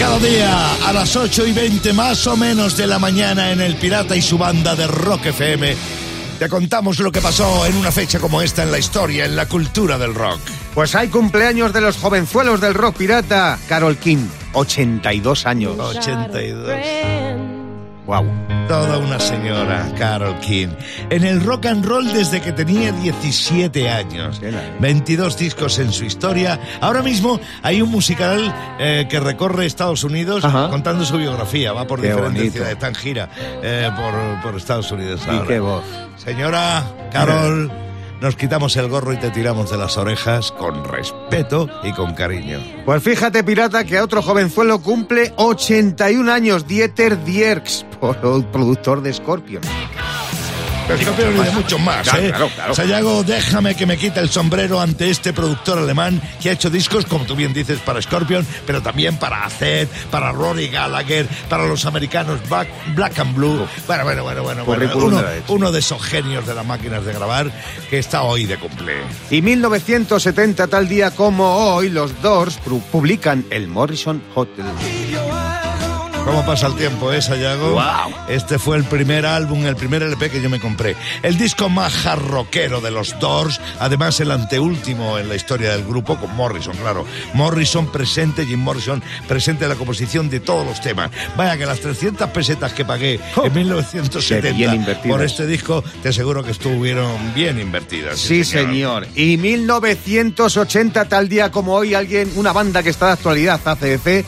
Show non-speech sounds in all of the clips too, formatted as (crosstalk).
Cada día a las 8 y 20 más o menos de la mañana en El Pirata y su banda de Rock FM. Te contamos lo que pasó en una fecha como esta en la historia, en la cultura del rock. Pues hay cumpleaños de los jovenzuelos del rock pirata. Carol King, 82 años. 82. Wow. Toda una señora, Carol King. En el rock and roll desde que tenía 17 años. 22 discos en su historia. Ahora mismo hay un musical eh, que recorre Estados Unidos Ajá. contando su biografía. Va por Qué diferentes bonito. ciudades, está en gira eh, por, por Estados Unidos. Y qué voz. Señora Carol, nos quitamos el gorro y te tiramos de las orejas con respeto y con cariño. Pues fíjate, pirata, que otro jovenzuelo cumple 81 años, Dieter Dierks, (laughs) productor de Scorpion. Pero Scorpion y de muchos más, Claro, ¿eh? claro, claro. Sayago, déjame que me quite el sombrero ante este productor alemán que ha hecho discos, como tú bien dices, para Scorpion, pero también para Aced, para Rory Gallagher, para los americanos Black, Black and Blue. Bueno, bueno, bueno, bueno. bueno. Currículum Uno, uno de esos genios de las máquinas de grabar que está hoy de cumple. Y 1970, tal día como hoy, los Doors pu- publican el Morrison Hotel. ¿Cómo pasa el tiempo, eh, Sayago? Guau. Este fue el primer álbum, el primer LP que yo me compré. El disco más jarroquero de los Doors, además el anteúltimo en la historia del grupo, con Morrison, claro. Morrison presente, Jim Morrison presente en la composición de todos los temas. Vaya que las 300 pesetas que pagué Oh, en qué bien 1970 invertidas. por este disco, te aseguro que estuvieron bien invertidas. Sí, señor. Y 1980, tal día como hoy, alguien, una banda que está de actualidad, ACDC,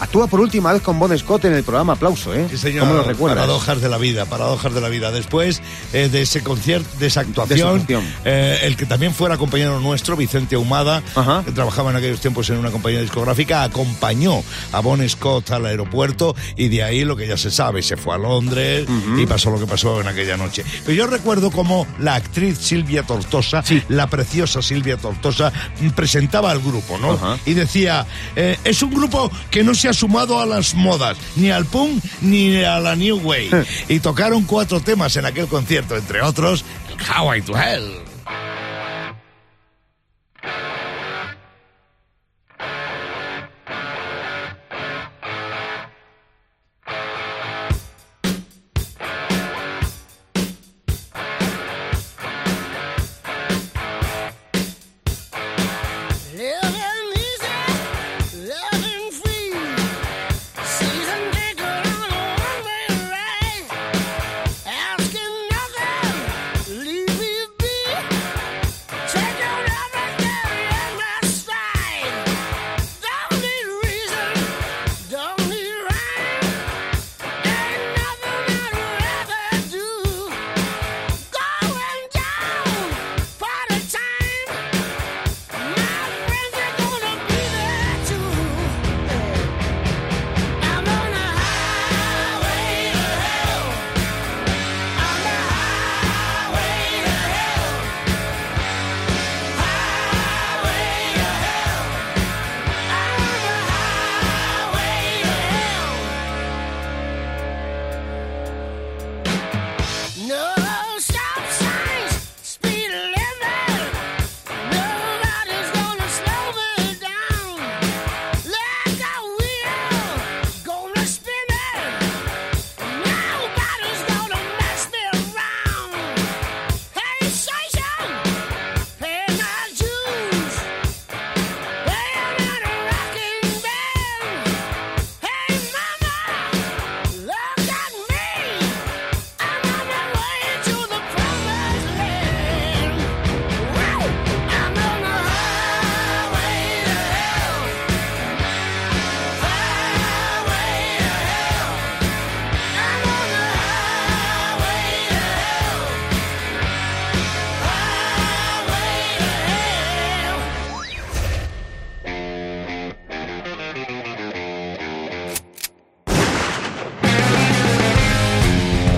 actúa por última vez con Bon Scott en el programa Aplauso, ¿eh? Sí, señor. ¿Cómo lo recuerdas? Paradojas de la vida, paradojas de la vida. Después eh, de ese concierto, de esa actuación, actuación. eh, el que también fuera compañero nuestro, Vicente Ahumada, Ajá. que trabajaba en aquellos tiempos en una compañía discográfica, acompañó a Bon Scott al aeropuerto y de ahí lo que ya se sabe, se fue a Londres y pasó lo que pasó en aquella noche. Pero yo recuerdo como la actriz Silvia Tortosa, la preciosa Silvia Tortosa, presentaba al grupo, ¿no? Ajá. y decía, eh, es un grupo que no se ha sumado a las modas, ni al punk ni a la new way. (laughs) y tocaron cuatro temas en aquel concierto, entre otros, Highway to Hell.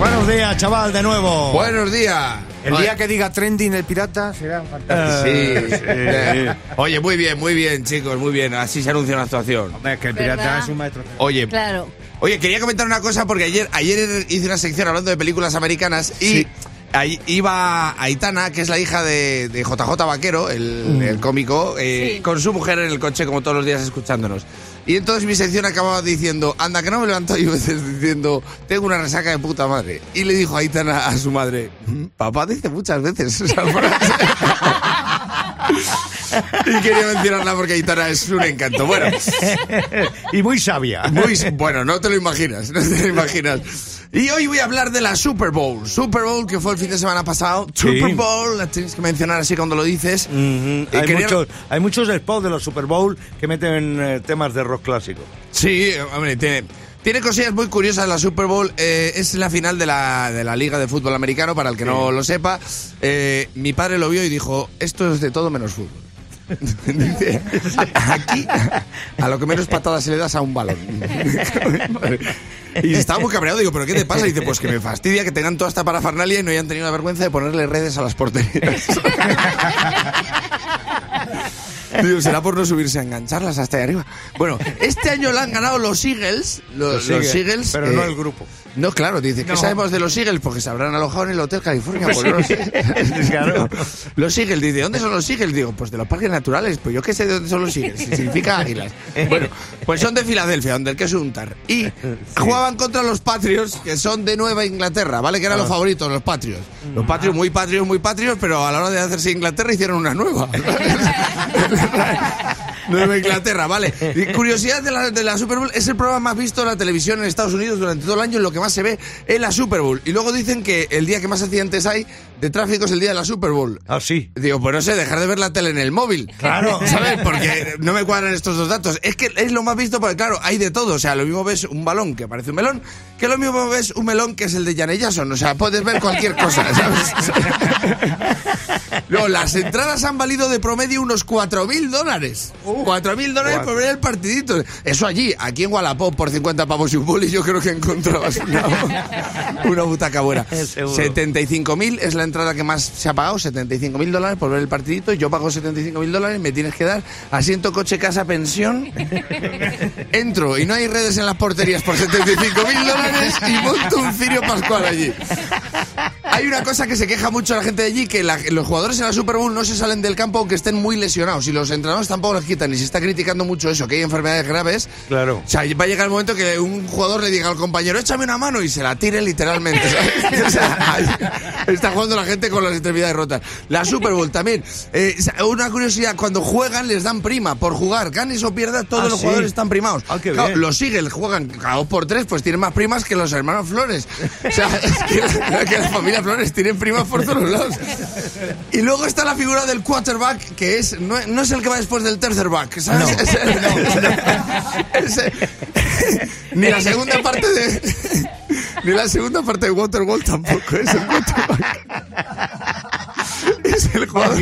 Buenos días, chaval, de nuevo. Buenos días. El Oye, día que diga trending el pirata será fantástico. Sí, sí. Oye, muy bien, muy bien, chicos, muy bien. Así se anuncia una actuación. Hombre, que el pirata ¿Verdad? es un maestro. Oye, Claro. oye, quería comentar una cosa porque ayer, ayer hice una sección hablando de películas americanas y Sí. ahí iba Aitana, que es la hija de, de JJ Vaquero, el, el cómico, eh, Sí. con su mujer en el coche como todos los días escuchándonos. Y entonces mi sección acababa diciendo, anda, que no me levanto yo veces diciendo, tengo una resaca de puta madre. Y le dijo Aitana a su madre, "Mm, papá dice muchas veces esa frase". (laughs) y quería mencionarla porque Aitana es un encanto. Bueno, (laughs) y muy sabia. muy, bueno, no te lo imaginas, no te lo imaginas. Y hoy voy a hablar de la Super Bowl. Super Bowl que fue el fin de semana pasado. Super Bowl, la tienes que mencionar así cuando lo dices. Hay, quería- muchos, hay muchos spots de los Super Bowl que meten eh, temas de rock clásico. Sí, hombre, tiene, tiene cosillas muy curiosas la Super Bowl. eh, es la final de la, de la Liga de Fútbol Americano, para el que no lo sepa. Eh, mi padre lo vio y dijo, esto es de todo menos fútbol. Dice, "A- aquí a lo que menos patadas se le das a un balón. Y estaba muy cabreado, digo, ¿pero qué te pasa? Y dice, pues que me fastidia que tengan toda esta parafernalia y no hayan tenido la vergüenza de ponerle redes a las porterías. Digo, será por no subirse a engancharlas hasta ahí arriba. Bueno, este año la han ganado los Eagles. Los, los Eagles. Pero eh, no el grupo. No, claro, dice, ¿qué No. sabemos de los Eagles? Porque se habrán alojado en el Hotel California. pues no lo sé. (laughs) Claro. (laughs) Los Eagles, dice, ¿dónde son los Eagles? Digo, pues de los parques naturales. Pues yo qué sé de dónde son los Eagles. si Significa águilas. (laughs) Bueno, pues son de Filadelfia, donde el queso untar. Y jugaban contra los Patriots, que son de Nueva Inglaterra, ¿vale? Que eran Ah. los favoritos, los Patriots. Los Patriots, muy Patriots, muy Patriots, pero a la hora de hacerse Inglaterra hicieron una nueva. Nueva Inglaterra, vale. Curiosidad de la, de la Super Bowl, es el programa más visto en la televisión en Estados Unidos durante todo el año, lo que más se ve es la Super Bowl. Y luego dicen que el día que más accidentes hay de tráfico es el día de la Super Bowl. Ah, sí. Digo, pues no sé, dejar de ver la tele en el móvil. Claro. (laughs) ¿Sabes? Porque no me cuadran estos dos datos. Es que es lo más visto porque, claro, hay de todo. O sea, lo mismo ves un balón que parece un melón, que lo mismo ves un melón que es el de Janet Jackson. O sea, puedes ver cualquier cosa, (laughs) ¿sabes? No, las entradas han valido de promedio unos 4.000 dólares. 4.000 dólares por ver el partidito. Eso allí, aquí en Wallapop por 50 pavos y un boli, yo creo que encontrabas una, (laughs) una butaca buena. Seguro. 75.000 es la entrada que más se ha pagado, 75.000 dólares por ver el partidito. Yo pago 75.000 dólares, me tienes que dar asiento, coche, casa, pensión. (laughs) Entro y no hay redes en las porterías por 75.000 dólares y monto un cirio pascual allí. Hay una cosa que se queja mucho la gente de allí, que la- los jugadores en la Super Bowl no se salen del campo aunque estén muy lesionados y los entrenadores tampoco los quitan y se está criticando mucho eso, que hay enfermedades graves. Claro. O sea, va a llegar el momento que un jugador le diga al compañero, échame una mano y se la tire literalmente. ¿sabes? (laughs) O sea, ahí está jugando la gente con las extremidades rotas. La Super Bowl también. Eh, una curiosidad, cuando juegan les dan prima por jugar. Ganes o pierdas, todos Ah, los sí. jugadores están primados. Ah, qué Claro, bien. los Eagles juegan cada dos por tres, pues tienen más primas que los hermanos Flores. O sea, es que, que la familia Flores tienen primas por todos (laughs) lados. Y luego está la figura del quarterback, que es no, no es el que va después del tercer back, ¿sabes? No. Es el- ese- ni la segunda parte de ni la segunda parte de Waterwall tampoco es el quarterback. Es el jugador,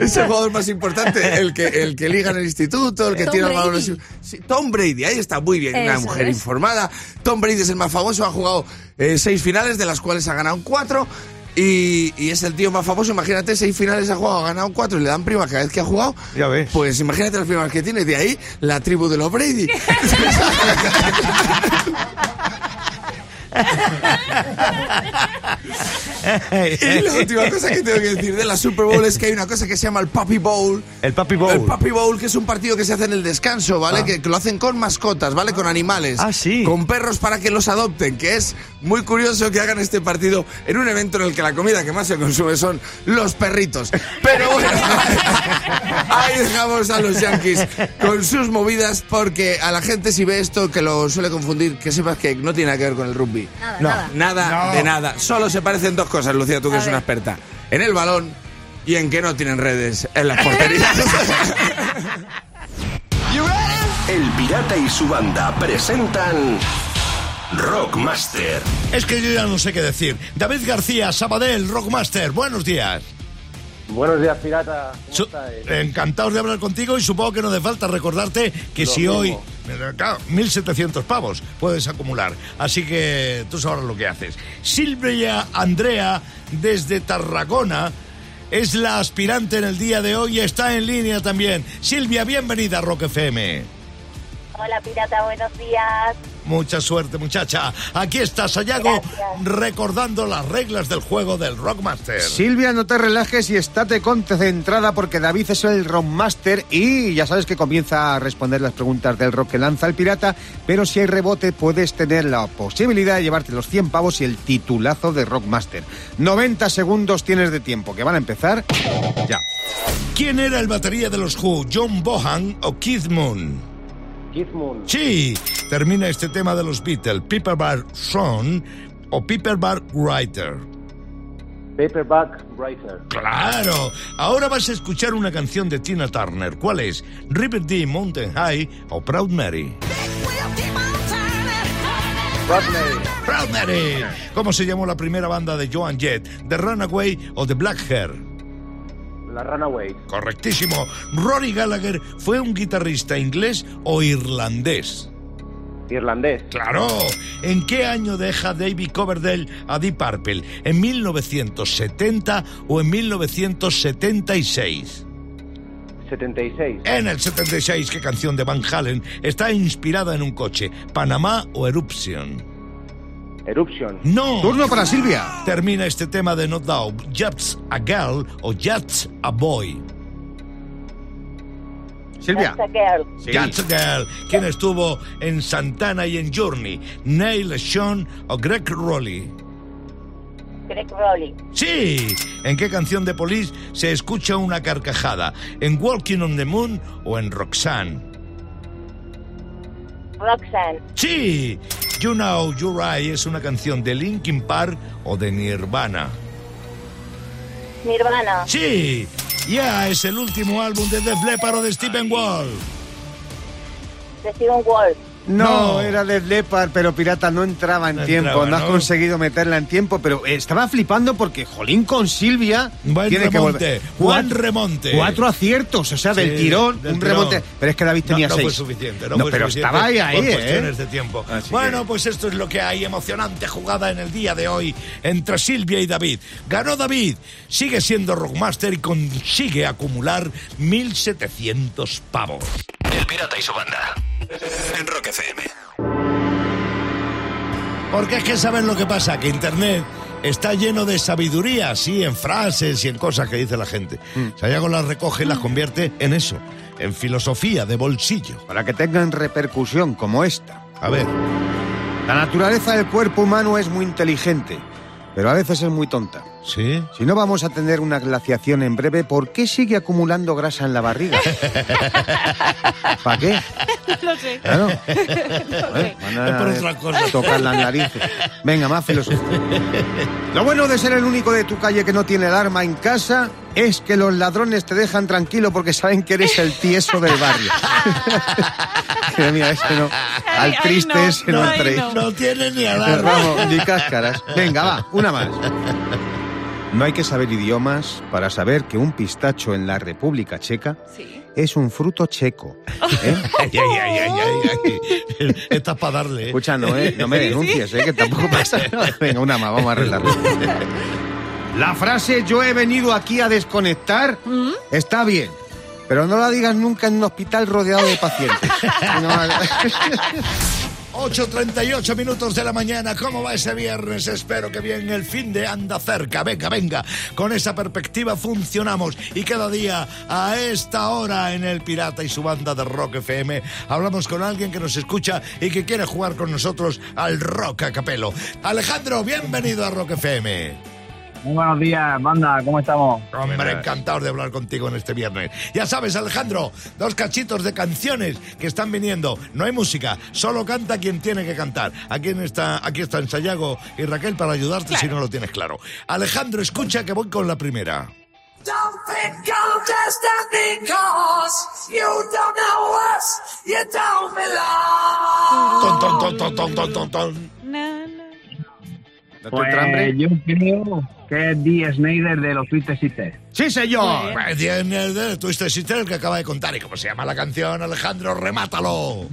es el jugador más importante, el que, el que liga en el instituto, el que Tom balón. Brady. Sí, Tom Brady, ahí está muy bien, una mujer es. informada. Tom Brady es el más famoso, ha jugado eh, seis finales, de las cuales ha ganado cuatro. Y, y es el tío más famoso, imagínate, seis finales ha jugado, ha ganado cuatro y le dan prima cada vez que ha jugado. Ya ves. Pues imagínate las primas que tiene, de ahí la tribu de los Brady. (laughs) (laughs) y la (laughs) última cosa que tengo que decir de la Super Bowl es que hay una cosa que se llama el Puppy Bowl. El Papi Bowl. El Puppy Bowl, que es un partido que se hace en el descanso, ¿vale? Que, que lo hacen con mascotas, ¿vale? Con animales. Ah, sí. Con perros para que los adopten, que es muy curioso que hagan este partido en un evento en el que la comida que más se consume son los perritos. Pero bueno, (laughs) ahí dejamos a los Yankees con sus movidas, porque a la gente si ve esto que lo suele confundir, que sepas que no tiene nada que ver con el rugby. Nada, No. nada. Nada No. de nada. Solo se parecen dos cosas, Lucía, tú que eres una experta. En el balón y en que no tienen redes en las porterías. (laughs) El Pirata y su banda presentan Rockmaster. Es que yo ya no sé qué decir. David García, Sabadell, Rockmaster, buenos días. Buenos días, pirata. ¿Cómo Su- estáis? encantados de hablar contigo y supongo que no hace falta recordarte que Lo si mismo. hoy, claro, 1.700 pavos puedes acumular. Así que tú sabrás lo que haces. Silvia Andrea, desde Tarragona, es la aspirante en el día de hoy y está en línea también. Silvia, bienvenida a Rock FM. Hola, pirata, buenos días. Mucha suerte, muchacha. Aquí está Sayago Gracias. recordando las reglas del juego del Rockmaster. Silvia, no te relajes y estate concentrada porque David es el Rockmaster y ya sabes que comienza a responder las preguntas del rock que lanza el pirata, pero si hay rebote puedes tener la posibilidad de llevarte los 100 pavos y el titulazo de Rockmaster. 90 segundos tienes de tiempo, que van a empezar ya. ¿Quién era el batería de los Who? ¿John Bohan o Keith Moon? Sí, termina este tema de los Beatles. Paperback Son o Paperback Writer. Paperback Writer. Claro, ahora vas a escuchar una canción de Tina Turner. ¿Cuál es? River Deep Mountain High o Proud Mary. Rodney. Proud Mary. ¿Cómo se llamó la primera banda de Joan Jett? ¿The Runaway o The Black Hair? La Runaway. Correctísimo. Rory Gallagher fue un guitarrista inglés o irlandés. Irlandés. Claro. ¿En qué año deja David Coverdale a Deep Purple? ¿En 1970 o en 1976? 76. En el 76, ¿qué canción de Van Halen está inspirada en un coche? ¿Panamá o Eruption? Eruption. No. Turno para Silvia. Termina este tema de No Doubt. Just a Girl o Just a Boy. Silvia. That's a girl. Sí. Just a Girl. ¿Quién estuvo en Santana y en Journey? ¿Neil Sean o Greg Rowley? Greg Rowley. Sí. ¿En qué canción de Police se escucha una carcajada? ¿En Walking on the Moon o en Roxanne? Roxanne. Sí. You Know You're Right es una canción de Linkin Park o de Nirvana. Nirvana. Sí. Ya es el último álbum de Def Leppard o de Stephen Wall. De Steven Wolf. No, No. era de Leopard, pero Pirata no entraba en No tiempo. entraba, no has ¿no? conseguido meterla en tiempo, pero estaba flipando porque Jolín con Silvia Buen tiene que remonte, volver. buen Cuatro- remonte. Cuatro aciertos, o sea, del Sí, tirón, del un tirón. remonte. Pero es que David No, tenía no seis. fue suficiente, no, No, fue pero suficiente estaba ahí, ahí, por ¿eh? cuestiones de tiempo. Así bueno, que- pues esto es lo que hay, emocionante jugada en el día de hoy entre Silvia y David. Ganó David, sigue siendo Rockmaster y consigue acumular 1.700 pavos. El Pirata y su banda. En Rock FM. Porque es que sabes lo que pasa, que Internet está lleno de sabiduría, sí, en frases y en cosas que dice la gente. Mm. Sayago las recoge y las convierte en eso, en filosofía de bolsillo. Para que tengan repercusión como esta. A ver, La naturaleza del cuerpo humano es muy inteligente, pero a veces es muy tonta. ¿sí? Si no vamos a tener una glaciación en breve, ¿por qué sigue acumulando grasa en la barriga? (laughs) ¿Para qué? No lo sé. Claro. (laughs) No sé. Van Es por otra cosa. Tocar las narices. Venga, más filosofía. Lo bueno de ser el único de tu calle que no tiene alarma en casa es que los ladrones te dejan tranquilo porque saben que eres el tieso del barrio. (laughs) Mira, ese no. Ay, Al ay, triste no, ese no, no, trae. no. No tiene ni alarma. Vamos, ni cáscaras. Venga, va, una más. (laughs) No hay que saber idiomas para saber que un pistacho en la República Checa Sí. es un fruto checo. ¿eh? (laughs) Ay, ay, ay, ay, ay, ay. Esta es para darle. ¿eh? Escucha, no, eh, no me denuncies, eh, que tampoco pasa nada. Venga, una más, vamos a arreglarlo. La frase yo he venido aquí a desconectar está bien, pero no la digas nunca en un hospital rodeado de pacientes. (laughs) No, 8.38 minutos de la mañana. ¿Cómo va ese viernes? Espero que bien. El fin de anda cerca. Venga, venga. Con esa perspectiva funcionamos. Y cada día, a esta hora, en El Pirata y su banda de Rock FM, hablamos con alguien que nos escucha y que quiere jugar con nosotros al Rock a Capelo. Alejandro, bienvenido a Rock FM. Muy buenos días, banda, ¿cómo estamos? Hombre, encantado de hablar contigo en este viernes. Ya sabes, Alejandro, dos cachitos de canciones que están viniendo. No hay música, solo canta quien tiene que cantar. Aquí está, aquí están Sayago y Raquel para ayudarte si no lo tienes claro. Alejandro, escucha que voy con la primera. Don't think I'm just a because you don't know us, you don't belong. Ton, ton, ton, ton, ton, ton, ton, ton. No, no. ¿No te Pues hambre? yo creo que es Dee Snyder de los Twisted Sisters. ¡Sí, señor! Pues tiene de Twisted Sister el que acaba de contar. ¿Y cómo se llama la canción, Alejandro? ¡Remátalo!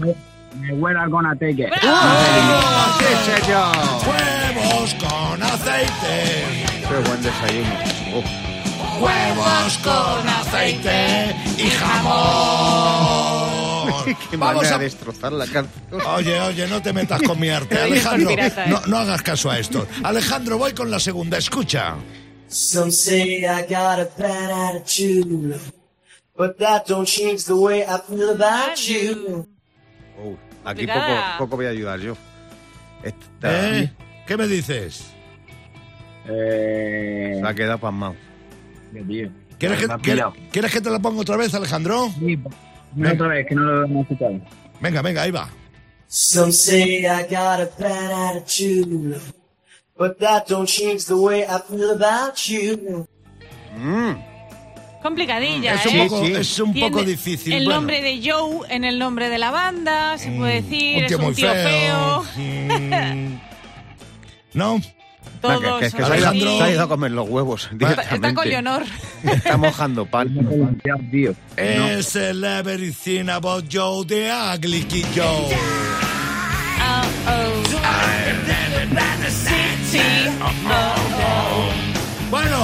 Me huela con take it. ¡Oh, ¡Sí, señor! ¡Huevos con aceite! ¡Qué buen desayuno! Uf. ¡Huevos con aceite y jamón! (laughs) Qué Vamos a... de destrozar la canción. Oye, oye, no te metas con mi arte. (laughs) Alejandro, pirata, ¿eh? no, no hagas caso a esto. Alejandro, voy con la segunda. Escucha. Some say I got a bad attitude, but that don't change the way I feel about you. Uh, aquí poco, poco voy a ayudar yo. Esta ¿Eh? ¿Qué me dices? Eh, se ha quedado pasmado. ¿Quieres que, quieres-. ¿Quieres que te la ponga otra vez, Alejandro? Sí, no otra vez, que no lo hemos escuchado. Venga, venga, ahí va. Some say I got a bad attitude, but that don't change the way I feel about you. Complicadilla, Es un ¿eh? poco, sí. es un Tiene poco difícil. El bueno. nombre de Joe en el nombre de la banda, se puede decir, un es un muy tío feo. Mm, (laughs) ¿No? Todos que, que- que se, ha ido, se ha ido a comer los huevos Está, directamente. está con Leonor. Está mojando pan. (laughs) tío. Es el Everything About Joe de Ugly Kid Joe. Oh. Sí. Bueno,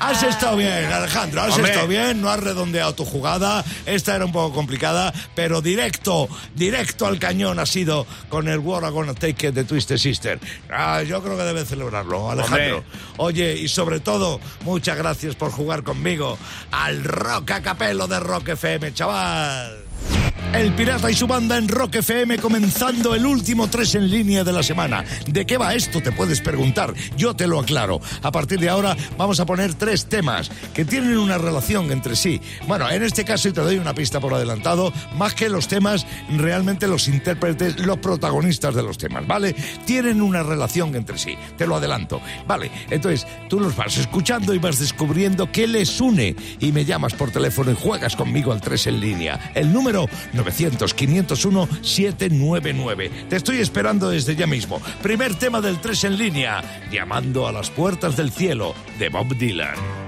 has estado bien, Alejandro, has Hombre. estado bien, no has redondeado tu jugada, esta era un poco complicada, pero directo, directo al cañón ha sido con el War Gonna Take It de Twisted Sister. Ah, yo creo que debe celebrarlo, Alejandro. Oye, y sobre todo, muchas gracias por jugar conmigo al Rock a Capelo de Rock FM, chaval. El Pirata y su banda en Rock FM comenzando el último tres en línea de la semana. ¿De qué va esto? Te puedes preguntar. Yo te lo aclaro. A partir de ahora vamos a poner tres temas que tienen una relación entre sí. Bueno, en este caso, y te doy una pista por adelantado, más que los temas, realmente los intérpretes, los protagonistas de los temas, ¿vale? Tienen una relación entre sí. Te lo adelanto. Vale, entonces tú los vas escuchando y vas descubriendo qué les une. Y me llamas por teléfono y juegas conmigo al 3 en línea. El número 900-501-799. Te estoy esperando desde ya mismo. Primer tema del 3 en línea. Llamando a las puertas del cielo de Bob Dylan.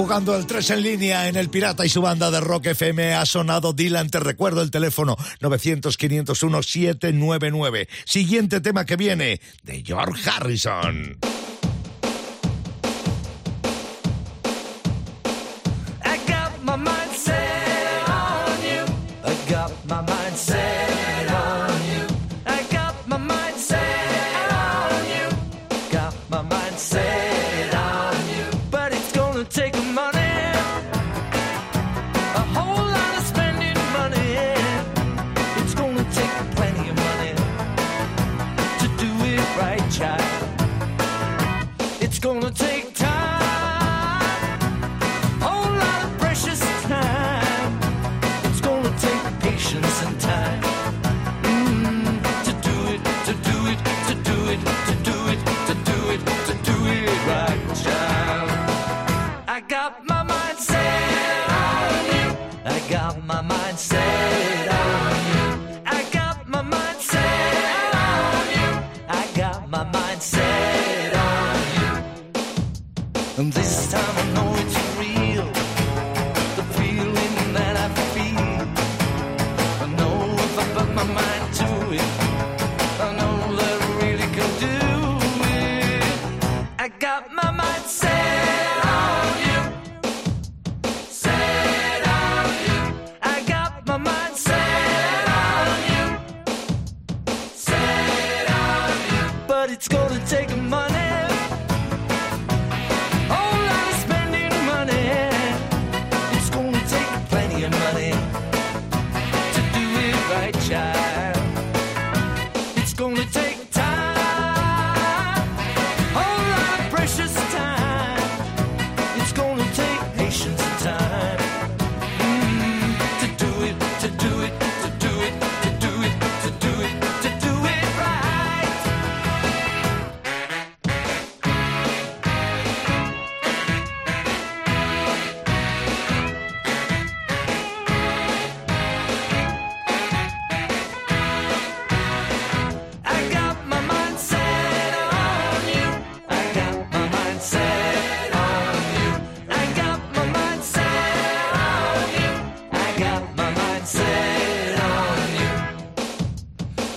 Jugando el 3 en línea en El Pirata y su banda de Rock FM ha sonado Dylan. Te recuerdo el teléfono 900-501-799. Siguiente tema que viene de George Harrison.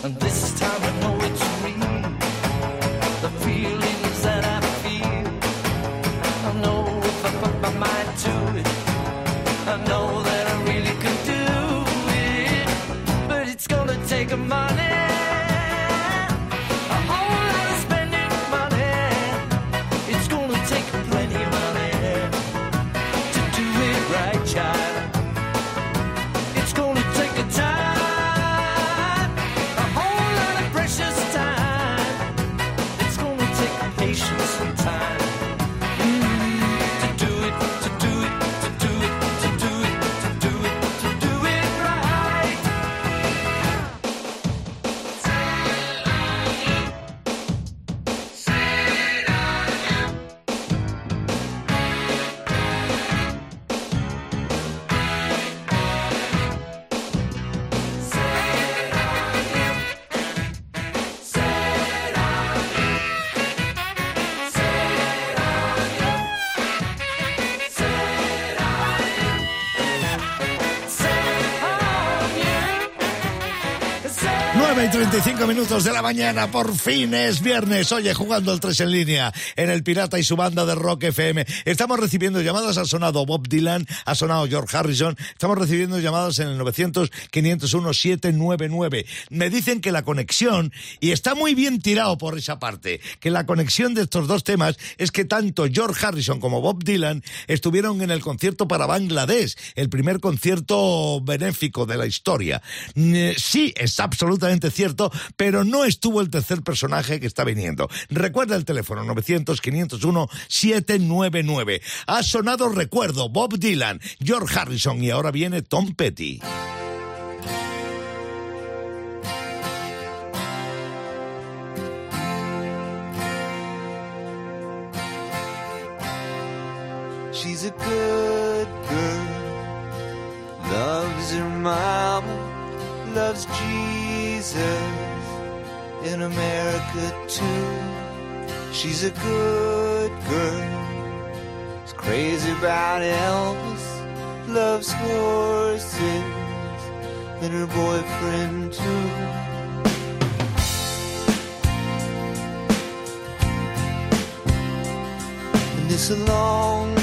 And this time I know it's real. The feelings that I feel. I know if I put my mind to it. I know that I really can do it. But it's gonna take. A 25 minutos de la mañana, por fin es viernes. Oye, jugando al 3 en línea en El Pirata y su banda de Rock FM. Estamos recibiendo llamadas, ha sonado Bob Dylan, ha sonado George Harrison. Estamos recibiendo llamadas en el 900-501-799. Me dicen que la conexión, y está muy bien tirado por esa parte, que la conexión de estos dos temas es que tanto George Harrison como Bob Dylan estuvieron en el concierto para Bangladesh, el primer concierto benéfico de la historia. Mm, eh, sí, está absolutamente cierto pero no estuvo el tercer personaje que está viniendo. Recuerda el teléfono 900-501-799. Ha sonado recuerdo Bob Dylan, George Harrison y ahora viene Tom Petty. America too. She's a good girl, is crazy about Elvis, loves horses and her boyfriend too. And it's a long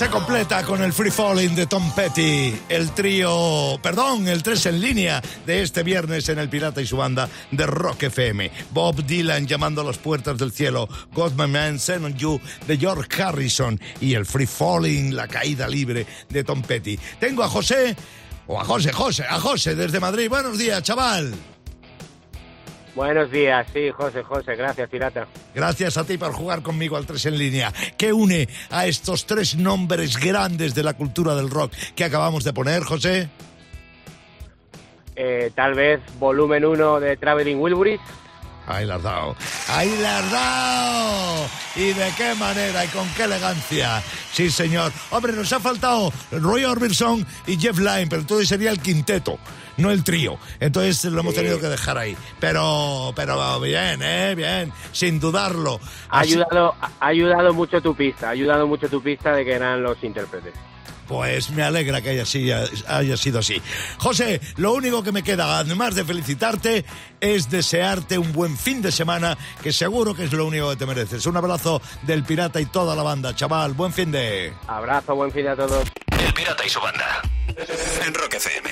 Se completa con el Free Falling de Tom Petty, el trío, perdón, el 3 en línea de este viernes en El Pirata y su banda de Rock FM. Bob Dylan llamando a las puertas del cielo, Got My Man Send on You de George Harrison y el Free Falling, la caída libre de Tom Petty. Tengo a José, o a José, José, a José desde Madrid. Buenos días, chaval. Buenos días, sí, José, José, gracias, pirata. Gracias a ti por jugar conmigo al 3 en línea. ¿Qué une a estos tres nombres grandes de la cultura del rock que acabamos de poner, José? Eh, tal vez volumen 1 de Traveling Wilburys. Ahí la has dado. Ahí la has dado. ¿Y de qué manera y con qué elegancia? Sí, señor. Hombre, nos ha faltado Roy Orbison y Jeff Lynne, pero entonces sería el quinteto, no el trío. Entonces lo hemos tenido que dejar ahí. Pero, pero bien, ¿eh? Bien, sin dudarlo. Ha Así- ayudado, ha ayudado mucho tu pista, ha ayudado mucho tu pista de que eran los intérpretes. Pues me alegra que haya sido así. José, lo único que me queda, además de felicitarte, es desearte un buen fin de semana, que seguro que es lo único que te mereces. Un abrazo del pirata y toda la banda, chaval. Buen fin de... Abrazo, buen fin de a todos. El Pirata y su banda. En Rock FM.